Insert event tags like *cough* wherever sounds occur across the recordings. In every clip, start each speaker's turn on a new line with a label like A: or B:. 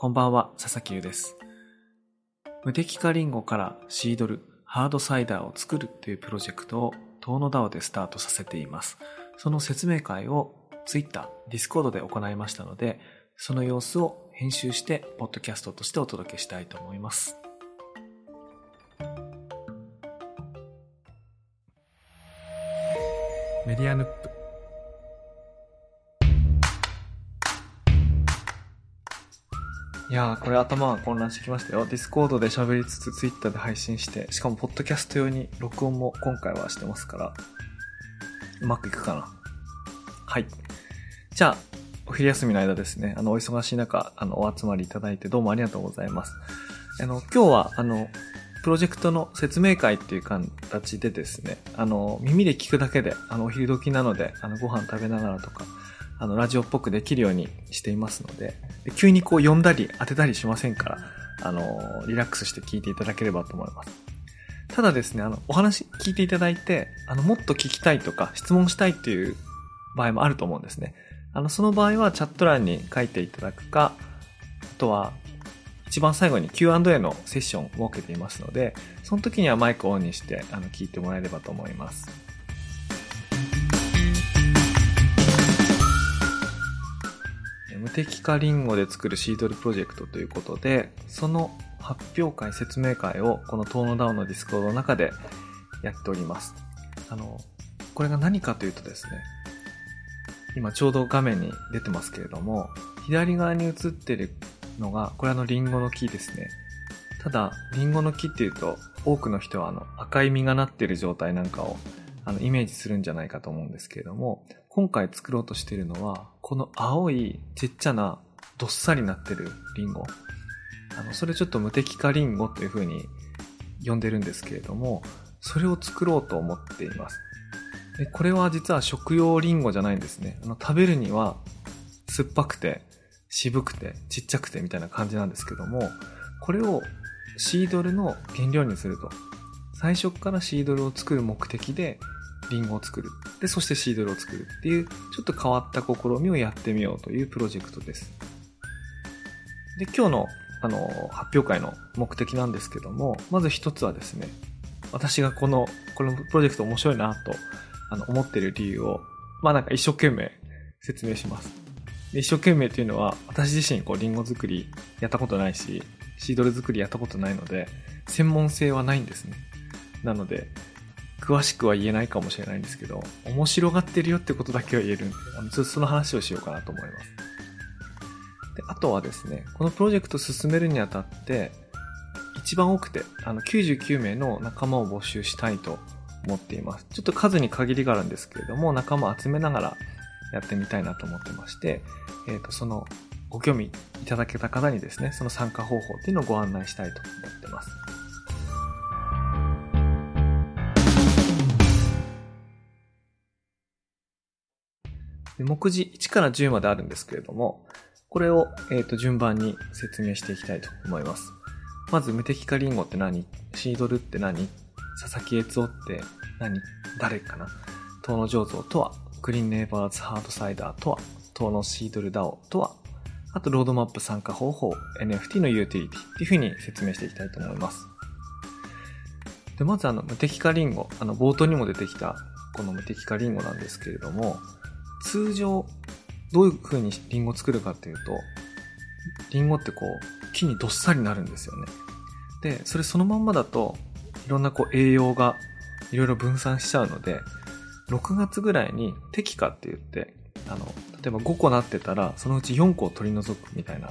A: こんばんは、佐々木優です。無敵化リンゴからシードル、ハードサイダーを作るというプロジェクトを遠野 DAO でスタートさせています。その説明会を Twitter、Discord で行いましたので、その様子を編集して、ポッドキャストとしてお届けしたいと思います。メディアヌップ。いやー、これ頭が混乱してきましたよ。ディスコードで喋りつつ、ツイッターで配信して、しかも、ポッドキャスト用に録音も今回はしてますから、うまくいくかな。はい。じゃあ、お昼休みの間ですね、あの、お忙しい中、あの、お集まりいただいてどうもありがとうございます。あの、今日は、あの、プロジェクトの説明会っていう形でですね、あの、耳で聞くだけで、あの、お昼時なので、あの、ご飯食べながらとか、あの、ラジオっぽくできるようにしていますので、で急にこう読んだり当てたりしませんから、あの、リラックスして聞いていただければと思います。ただですね、あの、お話聞いていただいて、あの、もっと聞きたいとか、質問したいっていう場合もあると思うんですね。あの、その場合はチャット欄に書いていただくか、あとは、一番最後に Q&A のセッションを設けていますので、その時にはマイクをオンにして、あの、聞いてもらえればと思います。無摘果リンゴで作るシードルプロジェクトということで、その発表会、説明会をこの遠野 DAO のディスコードの中でやっております。あの、これが何かというとですね、今ちょうど画面に出てますけれども、左側に映ってるのが、これあのリンゴの木ですね。ただ、リンゴの木っていうと、多くの人はあの赤い実がなってる状態なんかをあのイメージするんじゃないかと思うんですけれども、今回作ろうとしているのは、この青いちっちゃなどっさりなってるリンゴ。あの、それちょっと無敵化リンゴという風に呼んでるんですけれども、それを作ろうと思っています。でこれは実は食用リンゴじゃないんですね。あの、食べるには酸っぱくて渋くてちっちゃくてみたいな感じなんですけども、これをシードルの原料にすると。最初からシードルを作る目的でリンゴを作る。で、そしてシードルを作るっていう、ちょっと変わった試みをやってみようというプロジェクトです。で、今日の、あの、発表会の目的なんですけども、まず一つはですね、私がこの、このプロジェクト面白いなと、あの、思ってる理由を、まあなんか一生懸命説明します。で一生懸命っていうのは、私自身こう、リンゴ作りやったことないし、シードル作りやったことないので、専門性はないんですね。なので、詳しくは言えないかもしれないんですけど、面白がってるよってことだけは言えるんで、あのちょっとその話をしようかなと思います。で、あとはですね、このプロジェクト進めるにあたって、一番多くて、あの、99名の仲間を募集したいと思っています。ちょっと数に限りがあるんですけれども、仲間を集めながらやってみたいなと思ってまして、えっ、と、その、ご興味いただけた方にですね、その参加方法っていうのをご案内したいと思ってます。目次1から10まであるんですけれども、これを、えー、と順番に説明していきたいと思います。まず、無敵化リンゴって何？シードルって何？佐々木悦夫って何？誰かな？遠野醸造とはグリーンネイバーズハードサイダーとは遠野シードルダオとはあと、ロードマップ参加方法、NFT のユーティリティっていうふうに説明していきたいと思います。で、まずあの、無敵化リンゴ。あの、冒頭にも出てきた、この無敵化リンゴなんですけれども、通常、どういう風にリンゴ作るかっていうと、リンゴってこう、木にどっさりなるんですよね。で、それそのまんまだと、いろんなこう栄養がいろいろ分散しちゃうので、6月ぐらいに適化って言って、あの、例えば5個なってたら、そのうち4個を取り除くみたいな、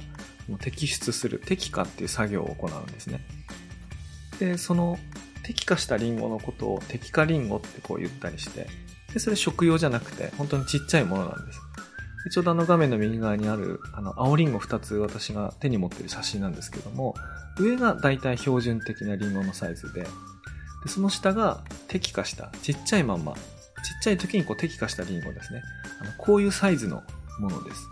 A: もう摘出する、適化っていう作業を行うんですね。で、その、適化したリンゴのことを適化リンゴってこう言ったりして、で、それ食用じゃなくて、本当にちっちゃいものなんです。でちょうどあの画面の右側にある、あの、青リンゴ2つ私が手に持ってる写真なんですけども、上がだいたい標準的なリンゴのサイズで、でその下が適化した、ちっちゃいまんま、ちっちゃい時にこう適化したリンゴですね。あのこういうサイズのものです。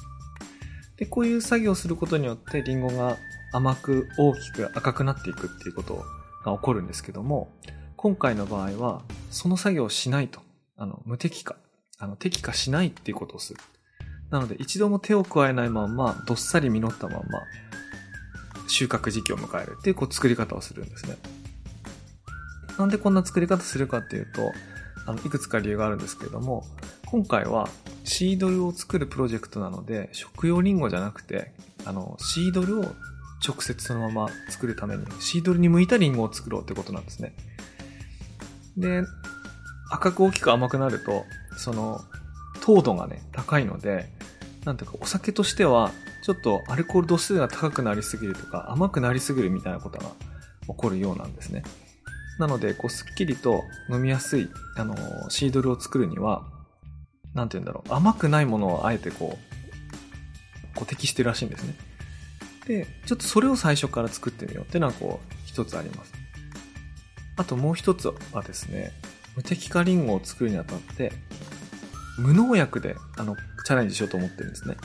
A: で、こういう作業をすることによってリンゴが甘く大きく赤くなっていくっていうことが起こるんですけども、今回の場合はその作業をしないと。あの、無適化。あの、適化しないっていうことをする。なので、一度も手を加えないまんま、どっさり実ったまんま、収穫時期を迎えるっていうこう作り方をするんですね。なんでこんな作り方するかっていうと、あの、いくつか理由があるんですけれども、今回はシードルを作るプロジェクトなので、食用リンゴじゃなくて、あの、シードルを直接そのまま作るために、シードルに向いたリンゴを作ろうってことなんですね。で、赤く大きく甘くなると、その、糖度がね、高いので、なんていうか、お酒としては、ちょっとアルコール度数が高くなりすぎるとか、甘くなりすぎるみたいなことが起こるようなんですね。なので、こう、すっきりと飲みやすい、あの、シードルを作るには、なんて言うんだろう、甘くないものをあえてこう、こう適してるらしいんですね。で、ちょっとそれを最初から作ってみようっていうのはこう、一つあります。あともう一つはですね、無敵化リンゴを作るにあたって、無農薬で、あの、チャレンジしようと思ってるんですね。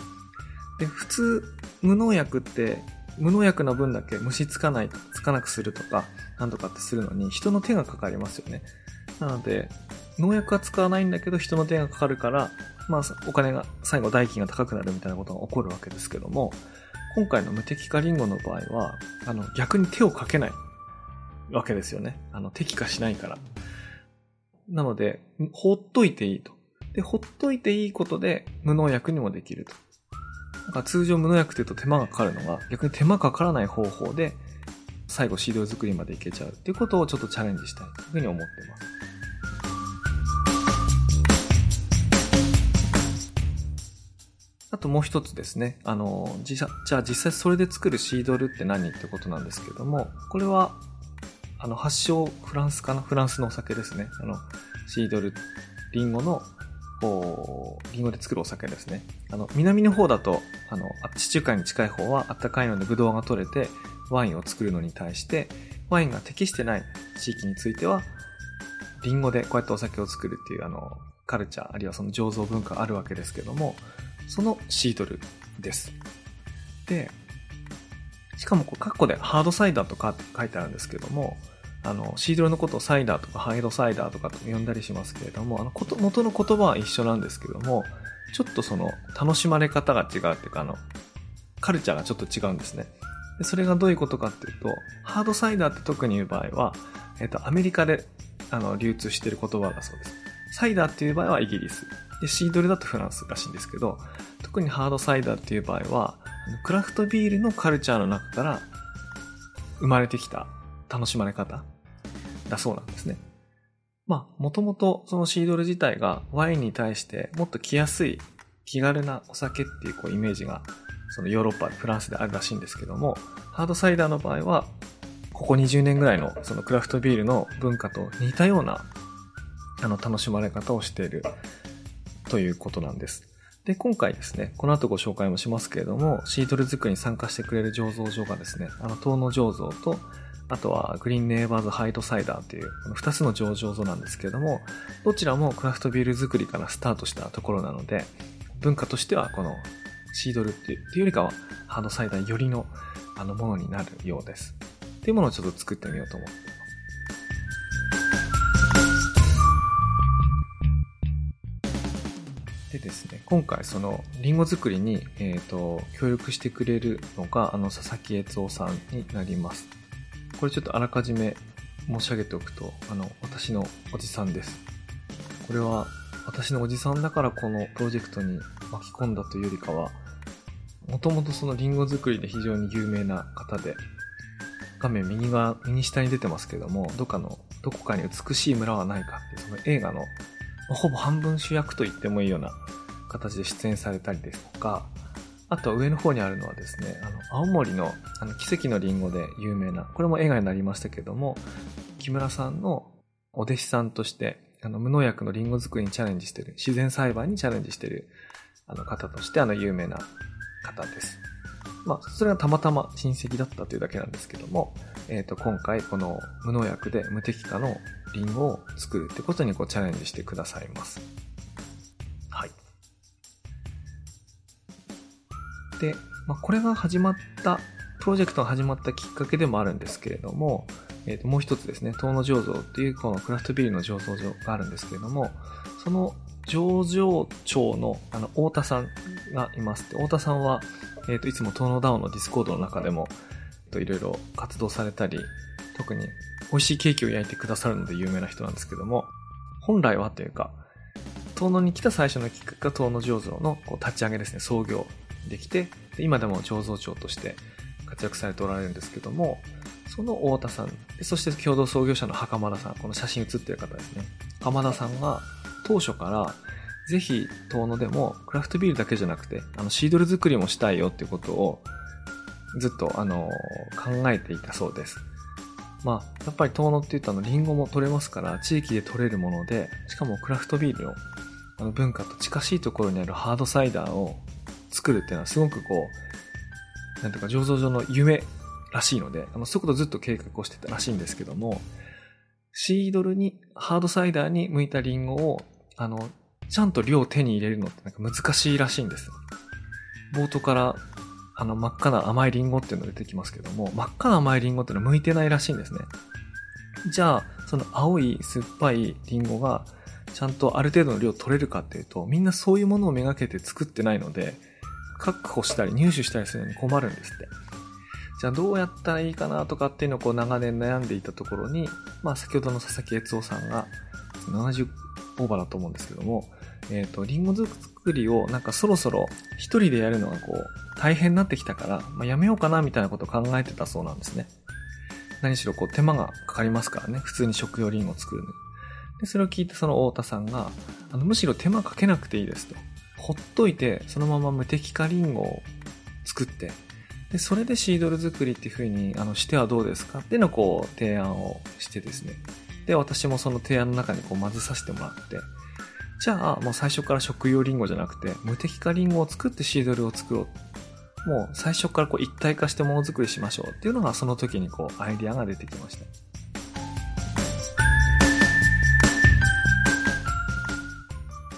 A: で、普通、無農薬って、無農薬の分だけ虫つかない、つかなくするとか、なんとかってするのに人の手がかかりますよね。なので、農薬は使わないんだけど人の手がかかるから、まあ、お金が、最後代金が高くなるみたいなことが起こるわけですけども、今回の無敵化リンゴの場合は、あの、逆に手をかけないわけですよね。あの、敵化しないから。なので、ほっといていいと。で、ほっといていいことで無農薬にもできると。なんか通常無農薬って言うと手間がかかるのが、逆に手間かからない方法で最後飼料作りまでいけちゃうっていうことをちょっとチャレンジしたいというふうに思ってます。あともう一つですね。あの、じゃあ実際それで作るシードルって何ってことなんですけども、これは、あの、発祥フランスかな？フランスのお酒ですね。あの、シードル、リンゴの、こう、リンゴで作るお酒ですね。あの、南の方だと、あの、地中海に近い方は暖かいのでブドウが取れて、ワインを作るのに対して、ワインが適してない地域については、リンゴでこうやってお酒を作るっていうあの、カルチャー、あるいはその醸造文化あるわけですけども、そのシードルです。で、しかもこう、カッコでハードサイダーとかって書いてあるんですけども、あの、シードルのことをサイダーとかハイドサイダーとかと呼んだりしますけれども、あの、元の言葉は一緒なんですけども、ちょっとその、楽しまれ方が違うっていうか、あの、カルチャーがちょっと違うんですね。でそれがどういうことかっていうと、ハードサイダーって特に言う場合は、えっ、と、アメリカで、あの、流通している言葉だそうです。サイダーっていう場合はイギリス。で、シードルだとフランスらしいんですけど、特にハードサイダーっていう場合は、クラフトビールのカルチャーの中から生まれてきた楽しまれ方だそうなんですね。まあ、もともとそのシードル自体がワインに対してもっと来やすい気軽なお酒っていうこうイメージがそのヨーロッパ、フランスであるらしいんですけども、ハードサイダーの場合は、ここ20年ぐらいのそのクラフトビールの文化と似たようなあの楽しまれ方をしているということなんです。で、今回ですね、この後ご紹介もしますけれども、シードル作りに参加してくれる醸造所がですね、あの、東野醸造と、あとはグリーンネイバーズハイトサイダーという、この2つの醸造所なんですけれども、どちらもクラフトビール作りからスタートしたところなので、文化としてはこのシードルっていうよりかは、ハードサイダーよりのあのものになるようです。っていうものをちょっと作ってみようと思ってでですね、今回そのリンゴ作りに、えっ、ー、と、協力してくれるのが、あの、佐々木悦夫さんになります。これちょっとあらかじめ申し上げておくと、あの、私のおじさんです。これは、私のおじさんだからこのプロジェクトに巻き込んだというよりかは、もともとそのリンゴ作りで非常に有名な方で、画面右側、右下に出てますけども、どっかの、どこかに美しい村はないかって、その映画のほぼ半分主役と言ってもいいような形で出演されたりですとか、あとは上の方にあるのはですね、あの、青森のあの奇跡のリンゴで有名な、これも映画になりましたけども、木村さんのお弟子さんとして、あの、無農薬のリンゴ作りにチャレンジしてる、自然栽培にチャレンジしてる、あの方として、あの、有名な方です。まあ、それがたまたま親戚だったというだけなんですけども、えっ、ー、と、今回この無農薬で無敵化のリンゴを作るってことにこうチャレンジしてくださいます。はい。で、まあ、これが始まった、プロジェクトが始まったきっかけでもあるんですけれども、えっ、ー、と、もう一つですね、遠野醸造っていうこのクラフトビールの醸造所があるんですけれども、その醸造長のあの、太田さんがいます。太田さんは、えっ、ー、と、いつも東野ダウンのディスコードの中でも、いろいろ活動されたり、特に美味しいケーキを焼いてくださるので有名な人なんですけども、本来はというか、遠野に来た最初のきっかけが遠野醸造のこう立ち上げですね、創業できて、今でも醸造長として活躍されておられるんですけども、その太田さん、そして共同創業者の袴田さん、この写真写ってる方ですね。袴田さんが当初からぜひ遠野でもクラフトビールだけじゃなくて、あのシードル作りもしたいよっていうことをずっとあの考えていたそうです。まあ、やっぱり遠野って言ったのリンゴも取れますから地域で取れるもので、しかもクラフトビールのあの文化と近しいところにあるハードサイダーを作るっていうのはすごくこう、なんていうか醸造所の夢らしいので、あの、そういうことずっと計画をしてたらしいんですけども、シードルに、ハードサイダーに向いたリンゴを、あの、ちゃんと量を手に入れるのってなんか難しいらしいんです。冒頭から、あの、真っ赤な甘いリンゴっていうの出てきますけども、真っ赤な甘いリンゴっていうのは向いてないらしいんですね。じゃあ、その青い酸っぱいリンゴが、ちゃんとある程度の量取れるかっていうと、みんなそういうものをめがけて作ってないので、確保したり入手したりするのに困るんですって。じゃあどうやったらいいかなとかっていうのをこう長年悩んでいたところに、まあ先ほどの佐々木悦夫さんが70オーバーだと思うんですけども、えっ、ー、と、リンゴ作りをなんかそろそろ一人でやるのがこう大変になってきたから、まあ、やめようかなみたいなことを考えてたそうなんですね。何しろこう手間がかかりますからね、普通に食用リンゴ作るのに。で、それを聞いてその太田さんが、あの、むしろ手間かけなくていいですと。ほっといて、そのまま無敵化リンゴを作って、で、それでシードル作りっていう風に、あの、してはどうですか？っていうのをこう、提案をしてですね。で、私もその提案の中にこう、混ぜさせてもらって、じゃあ、もう最初から食用リンゴじゃなくて、無敵化リンゴを作ってシードルを作ろう。もう最初からこう一体化してものづくりしましょうっていうのがその時にこうアイディアが出てきました。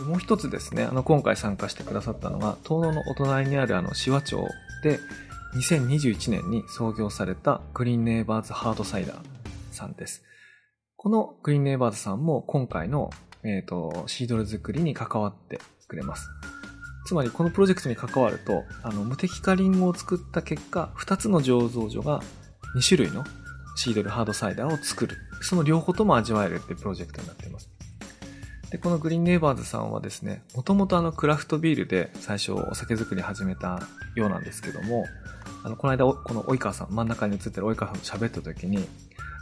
A: もう一つですね、あの、今回参加してくださったのが、東野のお隣にあるあの、紫波町で、2021年に創業されたグリーンネイバーズハードサイダーさんです。このグリーンネイバーズさんも今回の、えっ、ー、と、シードル作りに関わってくれます。つまりこのプロジェクトに関わると、あの、無敵化リンゴを作った結果、2つの醸造所が2種類のシードルハードサイダーを作る。その両方とも味わえるってプロジェクトになっています。で、このグリーンネイバーズさんはですね、もともとあのクラフトビールで最初お酒作り始めたようなんですけども、あの、この間、この及川さん、真ん中に映ってる及川さんと喋った時に、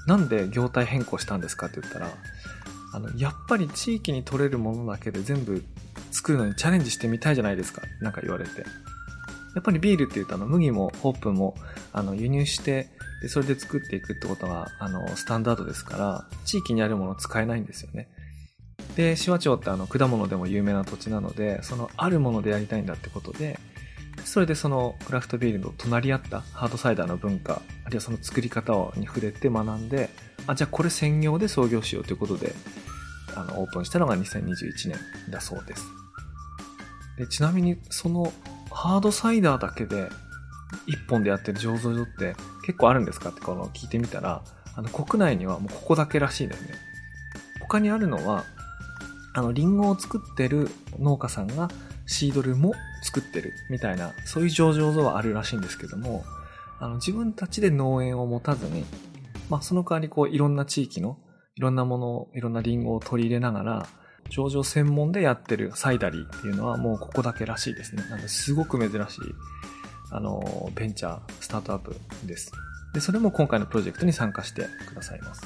A: なんで業態変更したんですかって言ったら、あの、やっぱり地域に取れるものだけで全部作るのにチャレンジしてみたいじゃないですかなんか言われて。やっぱりビールって言うとあの、麦もホップも、あの、輸入して、で、それで作っていくってことが、あの、スタンダードですから、地域にあるものを使えないんですよね。で、紫波町ってあの、果物でも有名な土地なので、そのあるものでやりたいんだってことで、それでそのクラフトビールの隣り合ったハードサイダーの文化、あるいはその作り方に触れて学んで、あ、じゃあこれ専業で創業しようということで、あの、オープンしたのが2021年だそうです。でちなみにそのハードサイダーだけで1本でやってる醸造所って結構あるんですかってこの聞いてみたら、あの国内にはもうここだけらしいですね。他にあるのは、あの、リンゴを作ってる農家さんがシードルも作ってるみたいな、そういう上場像はあるらしいんですけども、あの、自分たちで農園を持たずに、まあ、その代わりこう、いろんな地域の、いろんなものを、いろんなリンゴを取り入れながら、上場専門でやってるサイダリーっていうのはもうここだけらしいですね。なので、すごく珍しい、あの、ベンチャー、スタートアップです。で、それも今回のプロジェクトに参加してくださいます。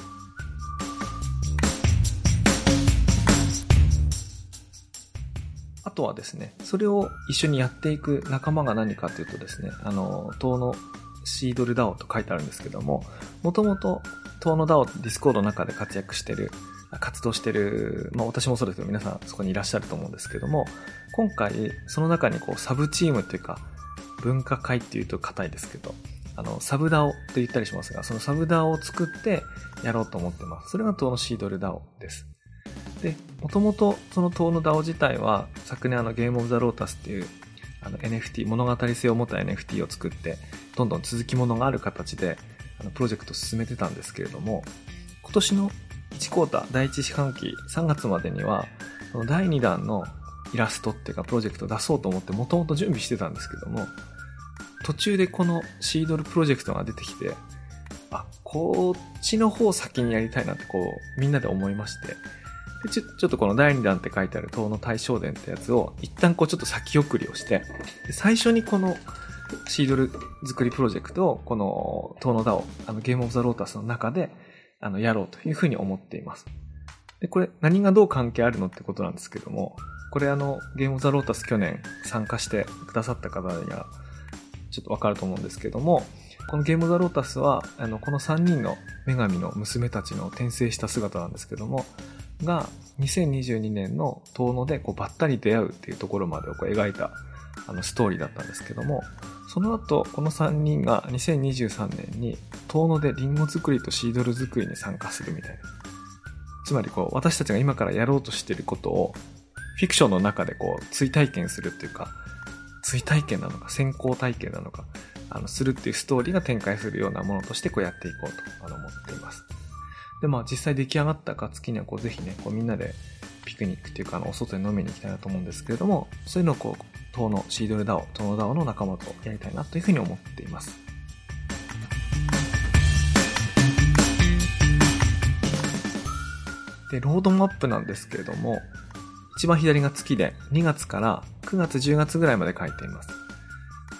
A: あとはですね、それを一緒にやっていく仲間が何かというとですね、あの、遠野シードル DAO と書いてあるんですけども、もともと遠野 DAO ディスコードの中で活躍してる、活動してる、まあ私もそうですけど皆さんそこにいらっしゃると思うんですけども、今回その中にこうサブチームっていうか、分科会っていうと硬いですけど、あの、サブ DAO と言ったりしますが、そのサブ DAO を作ってやろうと思ってます。それが遠野シードル DAO です。で、もともとその塔の DAO 自体は、昨年あのゲームオブザロータスっていうあの NFT、物語性を持った NFT を作って、どんどん続きものがある形で、あのプロジェクト進めてたんですけれども、今年の1クォーター、第1四半期、3月までには、その第2弾のイラストっていうかプロジェクトを出そうと思ってもともと準備してたんですけども、途中でこのシードルプロジェクトが出てきて、あ、こっちの方を先にやりたいなってこう、みんなで思いまして、でちょちょっとこの第2弾って書いてある東の大正伝ってやつを一旦こうちょっと先送りをして、最初にこのシードル作りプロジェクトをこの東のダをあのゲームオブザロータスの中であのやろうというふうに思っています。で、これ何がどう関係あるのってことなんですけども、これあのゲームオブザロータス去年参加してくださった方にはちょっとわかると思うんですけども、このゲームオブザロータスは、あの、この3人の女神の娘たちの転生した姿なんですけども、が、2022年の遠野でこうばったり出会うっていうところまでをこう描いたあのストーリーだったんですけども、その後、この3人が2023年に遠野でリンゴ作りとシードル作りに参加するみたいな。つまりこう、私たちが今からやろうとしていることを、フィクションの中でこう、追体験するっていうか、追体験なのか、先行体験なのか、あの、するっていうストーリーが展開するようなものとしてこうやっていこうとあの思っています。で、まあ実際出来上がった暁にはこうぜひね、こうみんなでピクニックっていうかあの、お外に飲みに行きたいなと思うんですけれども、そういうのをこう、東のシードルダオ、東のダオの仲間とやりたいなというふうに思っています。で、ロードマップなんですけれども、一番左が月で、2月から9月10月ぐらいまで書いています。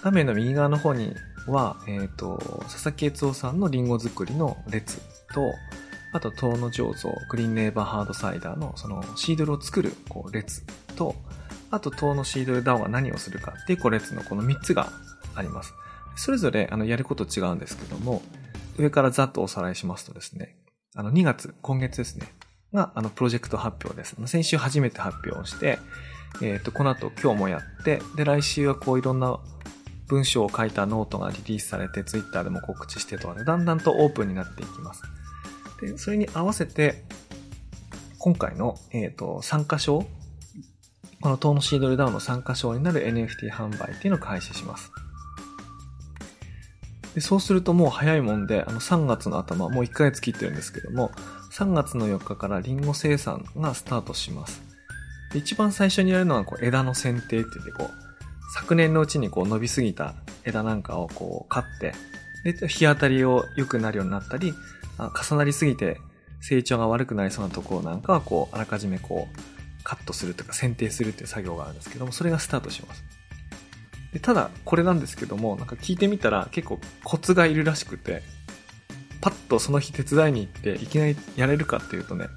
A: 画面の右側の方には、えっ、ー、と、佐々木悦夫さんのリンゴ作りの列と、あと、東野醸造、グリーンネーバーハードサイダーのそのシードルを作るこう列と、あと、東野シードルダウンは何をするかっていうこう列のこの3つがあります。それぞれあのやること違うんですけども、上からざっとおさらいしますとですね、あの2月、今月ですね、があのプロジェクト発表です。先週初めて発表をして、えっ、ー、と、この後今日もやって、で、来週はこういろんな文章を書いたノートがリリースされて、ツイッターでも告知してとかで、だんだんとオープンになっていきます。で、それに合わせて、今回の、えっ、ー、と、参加証、この遠野シードル DAO の参加証になる NFT 販売っていうのを開始します。でそうするともう早いもんで、あの3月の頭、もう1ヶ月切ってるんですけども、3月の4日からリンゴ生産がスタートします。で一番最初にやるのはこう枝の剪定って言ってこう、昨年のうちにこう伸びすぎた枝なんかをこう刈って、で、日当たりを良くなるようになったり、重なりすぎて成長が悪くなりそうなところなんかはこう、あらかじめこう、カットするとか剪定するっていう作業があるんですけども、それがスタートします。でただ、これなんですけども、なんか聞いてみたら結構コツがいるらしくて、パッとその日手伝いに行っていきなりやれるかっていうとね、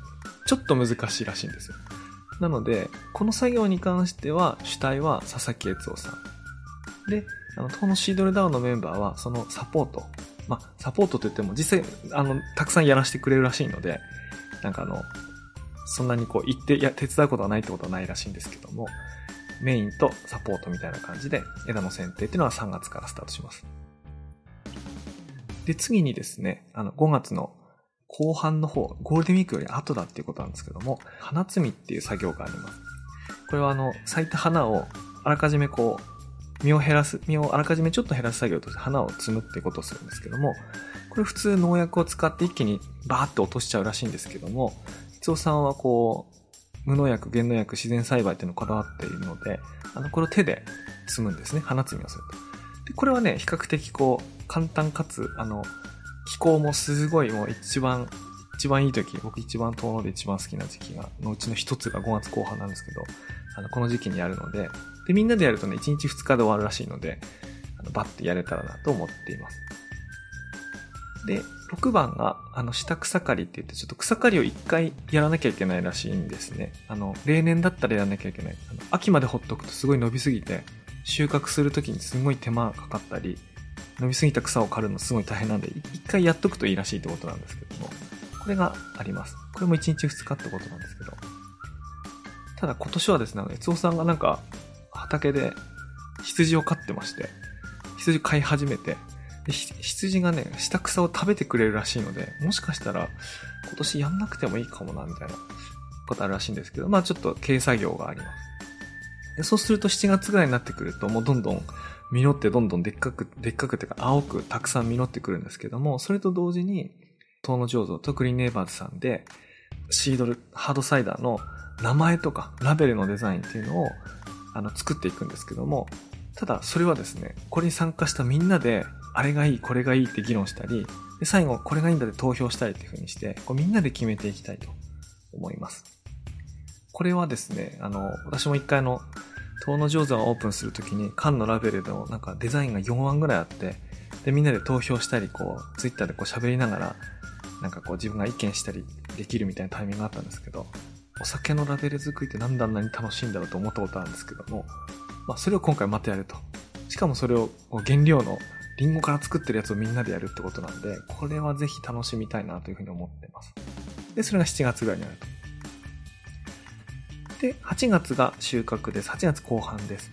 A: ちょっと難しいらしいんですよ。なので、この作業に関しては主体は佐々木悦夫さん。で、あの、このシードルダウンのメンバーはそのサポート。まあ、サポートといっても実際、あの、たくさんやらせてくれるらしいので、なんかあの、そんなにこう言って、いや、手伝うことはないってことはないらしいんですけども、メインとサポートみたいな感じで枝の剪定っていうのは3月からスタートします。で、次にですね、あの、5月の後半の方、ゴールデンウィークより後だっていうことなんですけども、花摘みっていう作業があります。これはあの、咲いた花をあらかじめこう、実を減らす、実をあらかじめちょっと減らす作業として花を摘むってことをするんですけども、これ普通農薬を使って一気にバーッと落としちゃうらしいんですけども、伊藤さんはこう、無農薬、原農薬、自然栽培っていうのをこだわっているので、あの、これを手で摘むんですね。花摘みをすると。で、これはね、比較的こう、簡単かつ、あの、気候もすごいもう一番、一番いい時、僕一番遠野で一番好きな時期が、のうちの一つが5月後半なんですけど、あの、この時期にやるので、で、みんなでやるとね、1日2日で終わるらしいので、あのバッてやれたらなと思っています。で、6番が、あの、下草刈りって言って、ちょっと草刈りを1回やらなきゃいけないらしいんですね。あの、例年だったらやらなきゃいけない。あの秋までほっとくとすごい伸びすぎて、収穫するときにすごい手間がかかったり、伸びすぎた草を刈るのすごい大変なんで、一回やっとくといいらしいってことなんですけども、これがあります。これも1日2日ってことなんですけど。ただ今年はですね、悦夫さんがなんか畑で羊を飼ってまして、羊飼い始めて、羊がね、下草を食べてくれるらしいので、もしかしたら今年やんなくてもいいかもな、みたいなことあるらしいんですけど、まあちょっと軽作業があります。でそうすると7月ぐらいになってくると、もうどんどん実ってどんどんでっかく、でっかくてか青くたくさん実ってくるんですけども、それと同時に、東野醸造とクリーンネイバーズさんで、シードル、ハードサイダーの名前とかラベルのデザインっていうのを、あの、作っていくんですけども、ただ、それはですね、これに参加したみんなで、あれがいい、これがいいって議論したり、で最後、これがいいんだって投票したりっていう風にして、こうみんなで決めていきたいと思います。これはですね、あの、私も一回の、遠野上手をオープンするときに、缶のラベルのなんかデザインが4案ぐらいあって、で、みんなで投票したり、こう、ツイッターでこう喋りながら、なんかこう自分が意見したりできるみたいなタイミングがあったんですけど、お酒のラベル作りってなんであんなに楽しいんだろうと思ったことあるんですけども、まあそれを今回またやると。しかもそれを原料のリンゴから作ってるやつをみんなでやるってことなんで、これはぜひ楽しみたいなというふうに思ってます。で、それが7月ぐらいになると。で、8月が収穫です。8月後半です。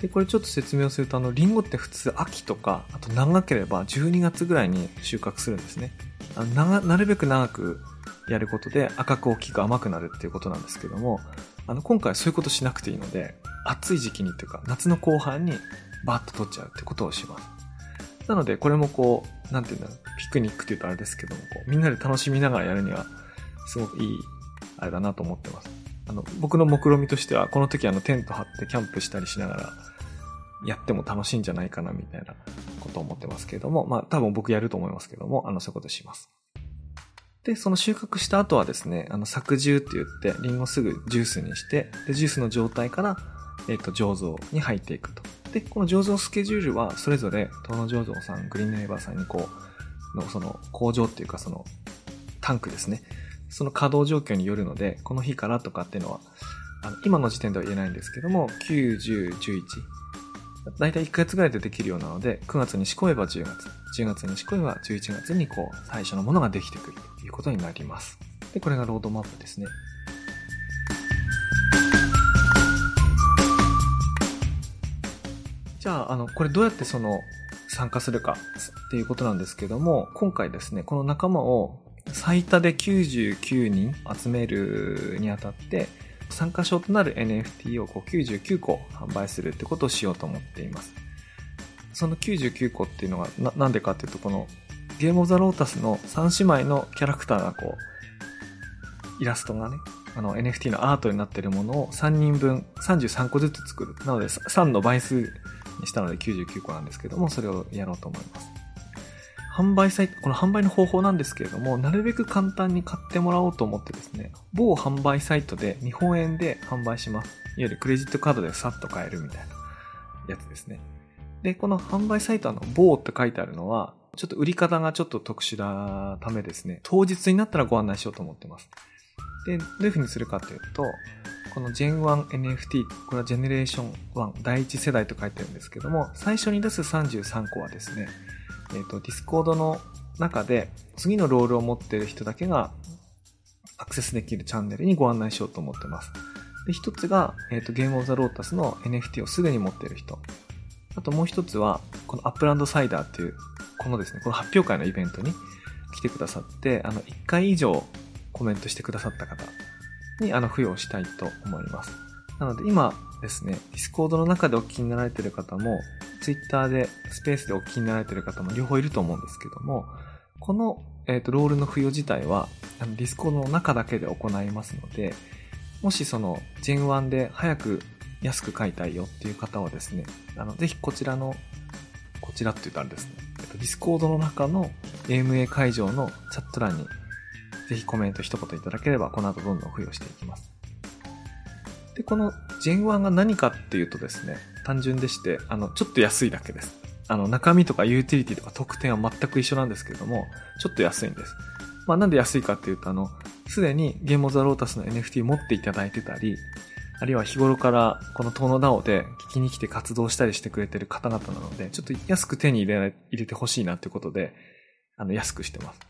A: で、これちょっと説明をすると、あの、リンゴって普通秋とか、あと長ければ12月ぐらいに収穫するんですね。あの長なるべく長くやることで赤く大きく甘くなるっていうことなんですけども、あの、今回そういうことしなくていいので、暑い時期にっていうか、夏の後半にバッと取っちゃうってことをします。なので、これもこう、なんていうんだろう、ピクニックって言うとあれですけども、こうみんなで楽しみながらやるには、すごくいい、あれだなと思ってます。あの、僕の目論見としては、この時あの、テント張ってキャンプしたりしながら、やっても楽しいんじゃないかな、みたいなことを思ってますけれども、まあ、多分僕やると思いますけども、あの、そういうことします。で、その収穫した後はですね、あの、搾汁って言って、リンゴすぐジュースにして、で、ジュースの状態から、えっ、と、醸造に入っていくと。で、この醸造スケジュールは、それぞれ、東野醸造さん、グリーンネイバーさんにこう、の、その、工場っていうか、その、タンクですね。その稼働状況によるので、この日からとかっていうのは、あの今の時点では言えないんですけども、9、10、11。だいたい1ヶ月ぐらいでできるようなので、9月に仕込めば10月、10月に仕込めば11月にこう、最初のものができてくるということになります。で、これがロードマップですね。じゃあ、あの、これどうやってその、参加するかっていうことなんですけども、今回ですね、この仲間を最多で99人集めるにあたって、参加賞となる NFT をこう99個販売するってことをしようと思っています。その99個っていうのがな、なんでかっていうと、このゲームオブザロータスの3姉妹のキャラクターがこう、イラストがね、あの NFT のアートになっているものを3人分33個ずつ作る。なので3の倍数したので99個なんですけども、それをやろうと思います。販売サイト、この販売の方法なんですけれども、なるべく簡単に買ってもらおうと思ってですね、某販売サイトで日本円で販売します。いわゆるクレジットカードでさっと買えるみたいなやつですね。で、この販売サイトの某って書いてあるのは、ちょっと売り方がちょっと特殊なためですね、当日になったらご案内しようと思ってます。で、どういう風にするかというと、この Gen1NFT、これはジェネレーション1、第一世代と書いてるんですけども、最初に出す33個はですね、えっ、ー、と、ディスコードの中で、次のロールを持っている人だけがアクセスできるチャンネルにご案内しようと思ってます。で、一つが、えっ、ー、と、 Game of the Lotus の NFT をすでに持っている人。あともう一つは、この Upland Cider っていう、このですね、この発表会のイベントに来てくださって、あの、1回以上コメントしてくださった方に、あの、付与したいと思います。なので、今ですね、ディスコードの中でお聞きになられている方も、ツイッターでスペースでお聞きになられている方も両方いると思うんですけども、この、えっ、ー、と、ロールの付与自体は、あの、ディスコードの中だけで行いますので、もしその、 Gen1 で早く安く買いたいよっていう方はですね、あの、ぜひこちらの、こちらって言ったらですね、えっと、ディスコードの中の AMA 会場のチャット欄に、ぜひコメント一言いただければ、この後どんどん付与していきます。で、この Gen1 が何かっていうとですね、単純でして、あの、ちょっと安いだけです。あの、中身とかユーティリティとか特典は全く一緒なんですけれども、ちょっと安いんです。まあなんで安いかっていうと、あの、すでにゲームオザロータスの NFT 持っていただいてたり、あるいは日頃からこのトーノダオで聞きに来て活動したりしてくれてる方々なので、ちょっと安く手に入れ入れてほしいなってことで、あの、安くしてます。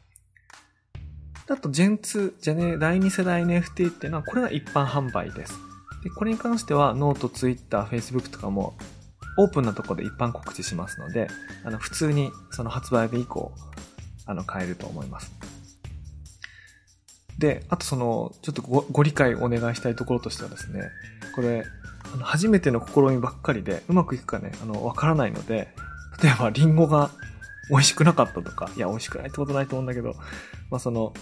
A: あと、ジェン2、じゃね、第2世代 NFT っていうのは、これが一般販売です。で、これに関しては、ノート、ツイッター、フェイスブックとかも、オープンなところで一般告知しますので、あの、普通にその発売日以降、あの、買えると思います。で、あとその、ちょっとごご理解お願いしたいところとしてはですね、これ、あの初めての試みばっかりで、うまくいくかね、あの、わからないので、例えばリンゴが美味しくなかったとか、いや、美味しくないってことないと思うんだけど、まあその、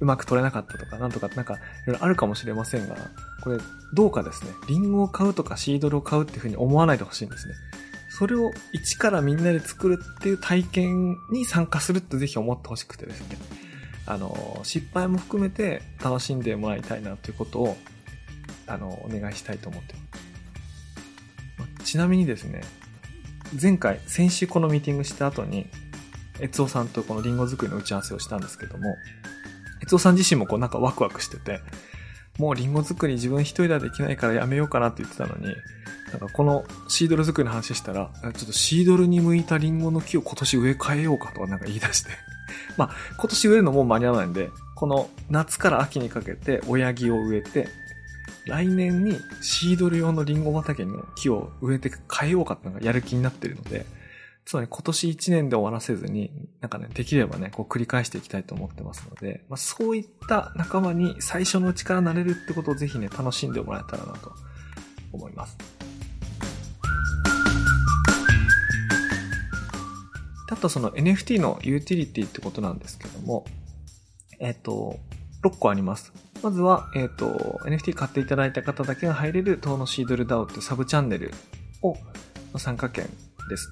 A: うまく取れなかったとか、なんとかなんか、いろいろあるかもしれませんが、これ、どうかですね、リンゴを買うとかシードルを買うっていうふうに思わないでほしいんですね。それを一からみんなで作るっていう体験に参加するってぜひ思ってほしくてですね。あの、失敗も含めて楽しんでもらいたいなということを、あの、お願いしたいと思ってます。ちなみにですね、前回、先週このミーティングした後に、悦夫さんとこのリンゴ作りの打ち合わせをしたんですけども、悦夫さん自身もこうなんかワクワクしてて、もうリンゴ作り自分一人ではできないからやめようかなって言ってたのに、なんかこのシードル作りの話したら、ちょっとシードルに向いたリンゴの木を今年植え替えようかとかなんか言い出して *laughs* まあ、今年植えるのもう間に合わないんで、この夏から秋にかけて親木を植えて、来年にシードル用のリンゴ畑の木を植えて変えようかってのがやる気になってるので、つまり今年1年で終わらせずに、なんかね、できればね、こう繰り返していきたいと思ってますので、まあそういった仲間に最初のうちからなれるってことをぜひね、楽しんでもらえたらなと思います。あとその NFT のユーティリティってことなんですけども、えっ、ー、と、6個あります。まずは、えっ、ー、と、NFT 買っていただいた方だけが入れる、東のシードル DAO っていうサブチャンネルを、参加券です。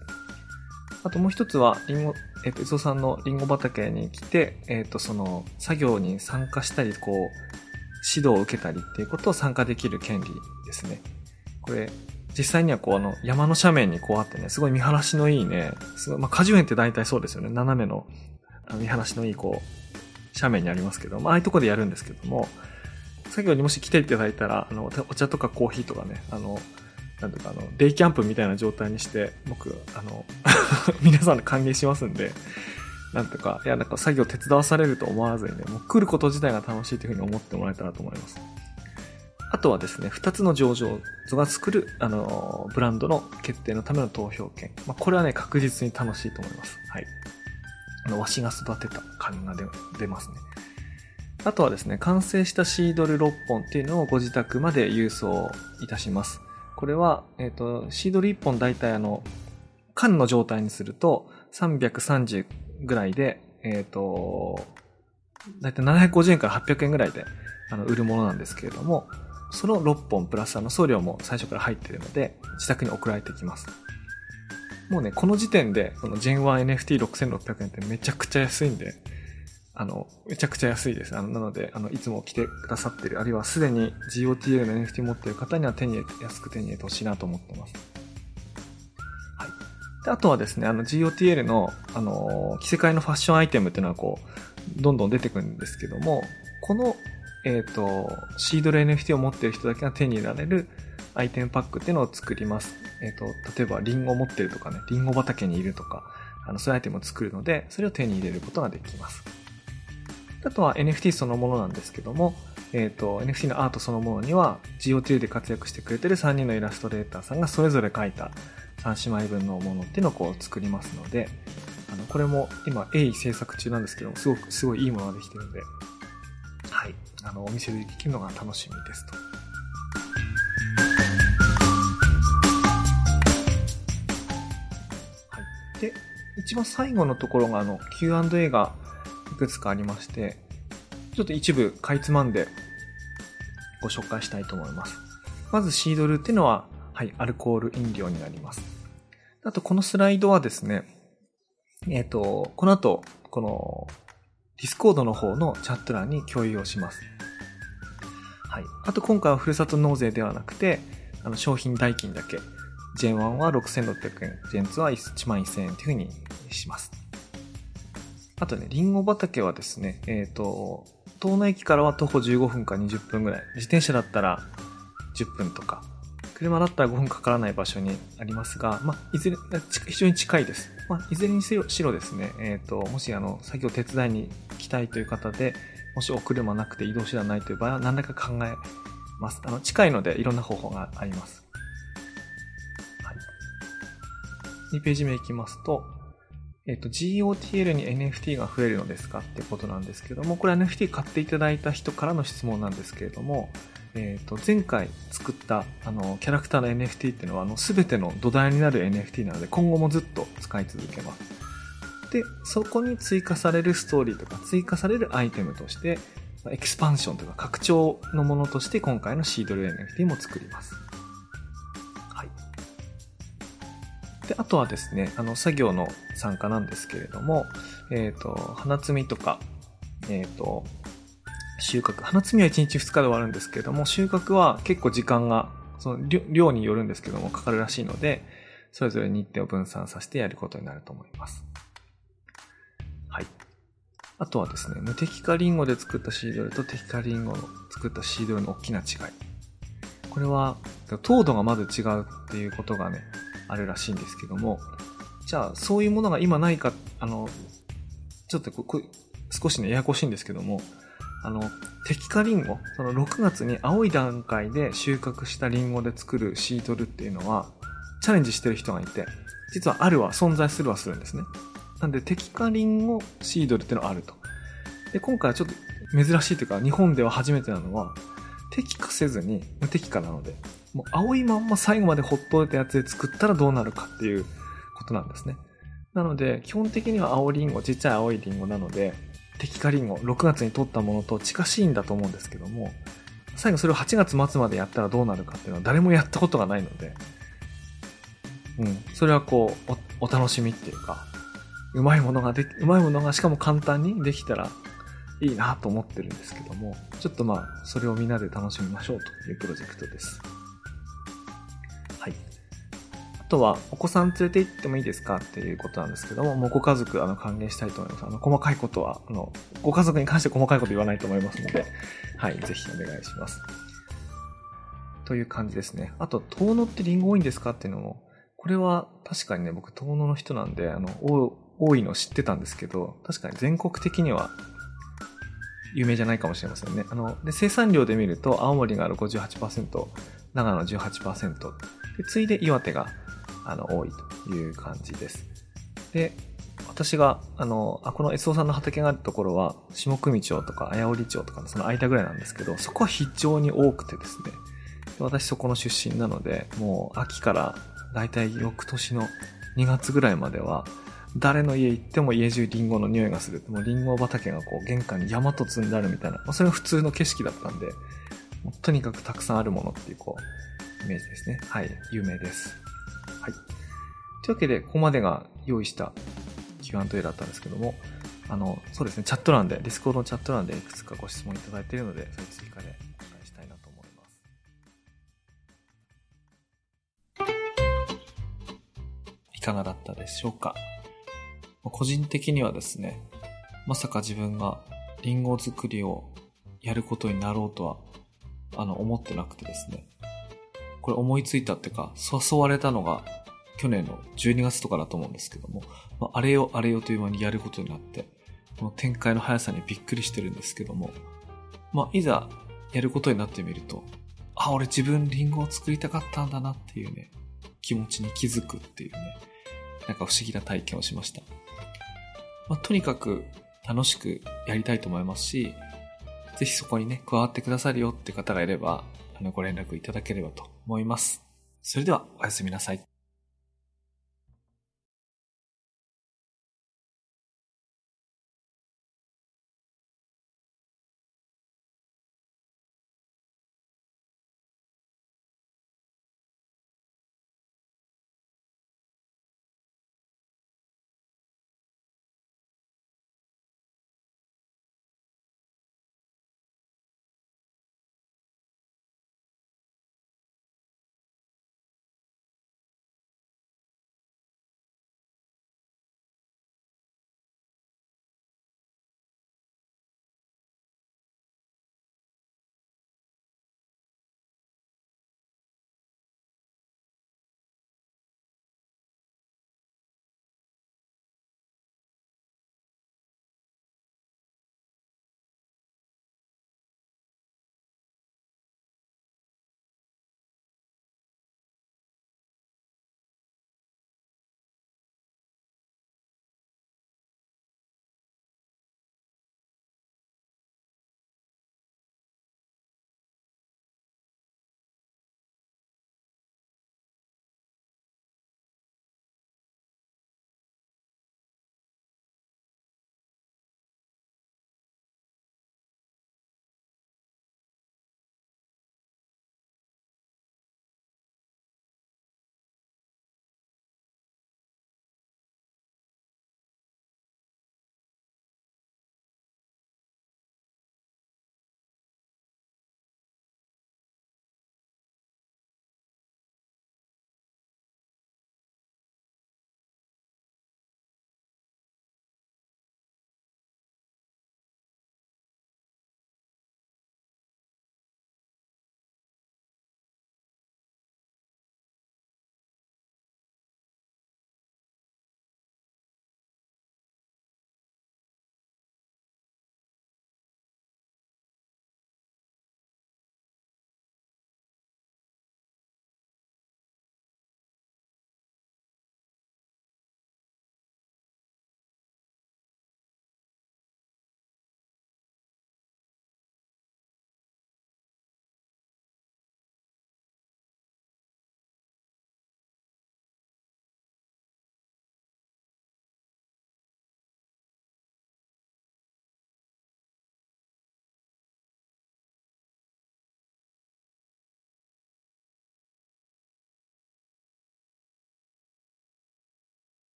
A: あともう一つは、リンゴ、えっ、ー、と、伊藤さんのリンゴ畑に来て、えっ、と、その、作業に参加したり、こう、指導を受けたりっていうことを参加できる権利ですね。これ、実際にはこう、あの、山の斜面にこうあってね、すごい見晴らしのいいね、すごい、まあ、果樹園って大体そうですよね。斜めの、見晴らしのいい、こう、斜面にありますけど、まあ、ああいうとこでやるんですけども、作業にもし来ていただいたら、あの、お茶とかコーヒーとかね、あの、なんとかあの、デイキャンプみたいな状態にして、僕、あの、*laughs* 皆さんで歓迎しますんで、なんとか、いや、なんか作業手伝わされると思わずにね、もう来ること自体が楽しいというふうに思ってもらえたらと思います。あとはですね、二つの上場図が作る、あの、ブランドの決定のための投票権。まあ、これはね、確実に楽しいと思います。はい。あの、わしが育てた感が出ますね。あとはですね、完成したシードル6本っていうのをご自宅まで郵送いたします。これは、えっ、ー、と、シードル1本大体あの、缶の状態にすると330ぐらいで、えっ、ー、と、大体750円から800円ぐらいであの売るものなんですけれども、その6本プラスあの送料も最初から入っているので、自宅に送られてきます。もうね、この時点で、その Gen1NFT6600 円ってめちゃくちゃ安いんで、あの、めちゃくちゃ安いです。あの、なので、あの、いつも来てくださってる、あるいはすでに GOTL の NFT 持ってる方には手に、安く手に入れてほしいなと思ってます。はい。で、あとはですね、あの GOTL の、あの、着せ替えのファッションアイテムっていうのはこう、どんどん出てくるんですけども、この、えっ、ー、と、シードル NFT を持ってる人だけが手に入れられるアイテムパックっていうのを作ります。えっ、ー、と、例えばリンゴ持ってるとかね、リンゴ畑にいるとか、あの、そういうアイテムを作るので、それを手に入れることができます。あとは NFT そのものなんですけども、えっ、ー、と、NFT のアートそのものには GOT で活躍してくれてる3人のイラストレーターさんがそれぞれ描いた3姉妹分のものっていうのをこう作りますので、あの、これも今鋭意制作中なんですけども、すごく、すごいいいものができてるんで、はい、あの、お店でできるのが楽しみですと。はい。で、一番最後のところがあの Q&A がくつかありまして、ちょっと一部かいつまんでご紹介したいと思います。まずシードルっていうのは、はい、アルコール飲料になります。あと、このスライドはですね、えっ、ー、と、この後、この、ディスコードの方のチャット欄に共有をします。はい。あと、今回はふるさと納税ではなくて、あの、商品代金だけ。Gen1 は6600円、Gen2 は1万1000円というふうにします。あとね、リンゴ畑はですね、えっ、ー、と、遠野駅からは徒歩15分か20分ぐらい。自転車だったら10分とか。車だったら5分かからない場所にありますが、まあ、いずれ、非常に近いです。まあ、いずれにせよ、しろですね、えっ、ー、と、もしあの、作業手伝いに来たいという方で、もしお車なくて移動手段ないという場合は何らか考えます。あの、近いのでいろんな方法があります。はい。2ページ目いきますと、えっ、と、GOTL に NFT が増えるのですかってことなんですけども、これ NFT 買っていただいた人からの質問なんですけれども、えっ、と、前回作ったあのキャラクターの NFT っていうのは、あの、すべての土台になる NFT なので、今後もずっと使い続けます。で、そこに追加されるストーリーとか、追加されるアイテムとして、エクスパンションとか拡張のものとして今回のシードル NFT も作ります。で、あとはですね、あの、作業の参加なんですけれども、えっ、と、花摘みとか、えっ、と、収穫。花摘みは1日2日で終わるんですけれども、収穫は結構時間が、その量量によるんですけども、かかるらしいので、それぞれ日程を分散させてやることになると思います。はい。あとはですね、無敵化リンゴで作ったシードルと敵化リンゴの作ったシードルの大きな違い。これは、糖度がまず違うっていうことがね、あるらしいんですけども、じゃあ、そういうものが今ないか、あの、ちょっとこ少しね、ややこしいんですけども、あの、摘果リンゴ、その6月に青い段階で収穫したリンゴで作るシートルっていうのは、チャレンジしてる人がいて、実はあるは存在するはするんですね。なんで、摘果リンゴシードルっていうのはあると。で、今回はちょっと珍しいというか、日本では初めてなのは、摘果せずに無摘果なので、もう青いまんま最後までほっといたやつで作ったらどうなるかっていうことなんですね。なので、基本的には青リンゴ、ちっちゃい青いリンゴなので、摘果リンゴ、6月に取ったものと近しいんだと思うんですけども、最後それを8月末までやったらどうなるかっていうのは誰もやったことがないので、うん、それはこう、おお楽しみっていうか、うまいものができうまいものがしかも簡単にできたらいいなと思ってるんですけども、ちょっとまあ、それをみんなで楽しみましょうというプロジェクトです。とは、お子さん連れて行ってもいいですかっていうことなんですけども、もうご家族、あの、歓迎したいと思います。あの、細かいことは、あの、ご家族に関して細かいこと言わないと思いますので、はい、ぜひお願いします。という感じですね。あと、遠野ってリンゴ多いんですかっていうのも、これは確かにね、僕遠野の人なんで、あの、多いの知ってたんですけど、確かに全国的には有名じゃないかもしれませんね。あの、で、生産量で見ると、青森が58%、長野18%、で、次いで岩手が、あの、多いという感じです。で、私が、あの、あ、この SO さんの畑があるところは、下組町とか綾織町とかのその間ぐらいなんですけど、そこは非常に多くてですね、私そこの出身なので、もう秋からだいたい翌年の2月ぐらいまでは、誰の家行っても家中リンゴの匂いがする。もうリンゴ畑がこう玄関に山と積んであるみたいな、まあ、それが普通の景色だったんで、とにかくたくさんあるものっていうこう、イメージですね。はい、有名です。はい。というわけで、ここまでが用意した Q&A だったんですけども、あの、そうですね、チャット欄で、ディスコードのチャット欄でいくつかご質問いただいているので、それ追加でお答えしたいなと思います。いかがだったでしょうか？個人的にはですね、まさか自分がリンゴ作りをやることになろうとは、あの、思ってなくてですね。これ思いついたっていうか、誘われたのが去年の12月とかだと思うんですけども、まあ、あれよあれよという間にやることになって、この展開の速さにびっくりしてるんですけども、まあ、いざやることになってみると、あ、俺自分リンゴを作りたかったんだなっていうね、気持ちに気づくっていうね、なんか不思議な体験をしました。まあ、とにかく楽しくやりたいと思いますし、ぜひそこにね、加わってくださるよって方がいれば、あの、ご連絡いただければと思います。それでは、おやすみなさい。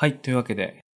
A: はい、というわけで、